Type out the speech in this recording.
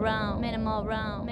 round, minimal round.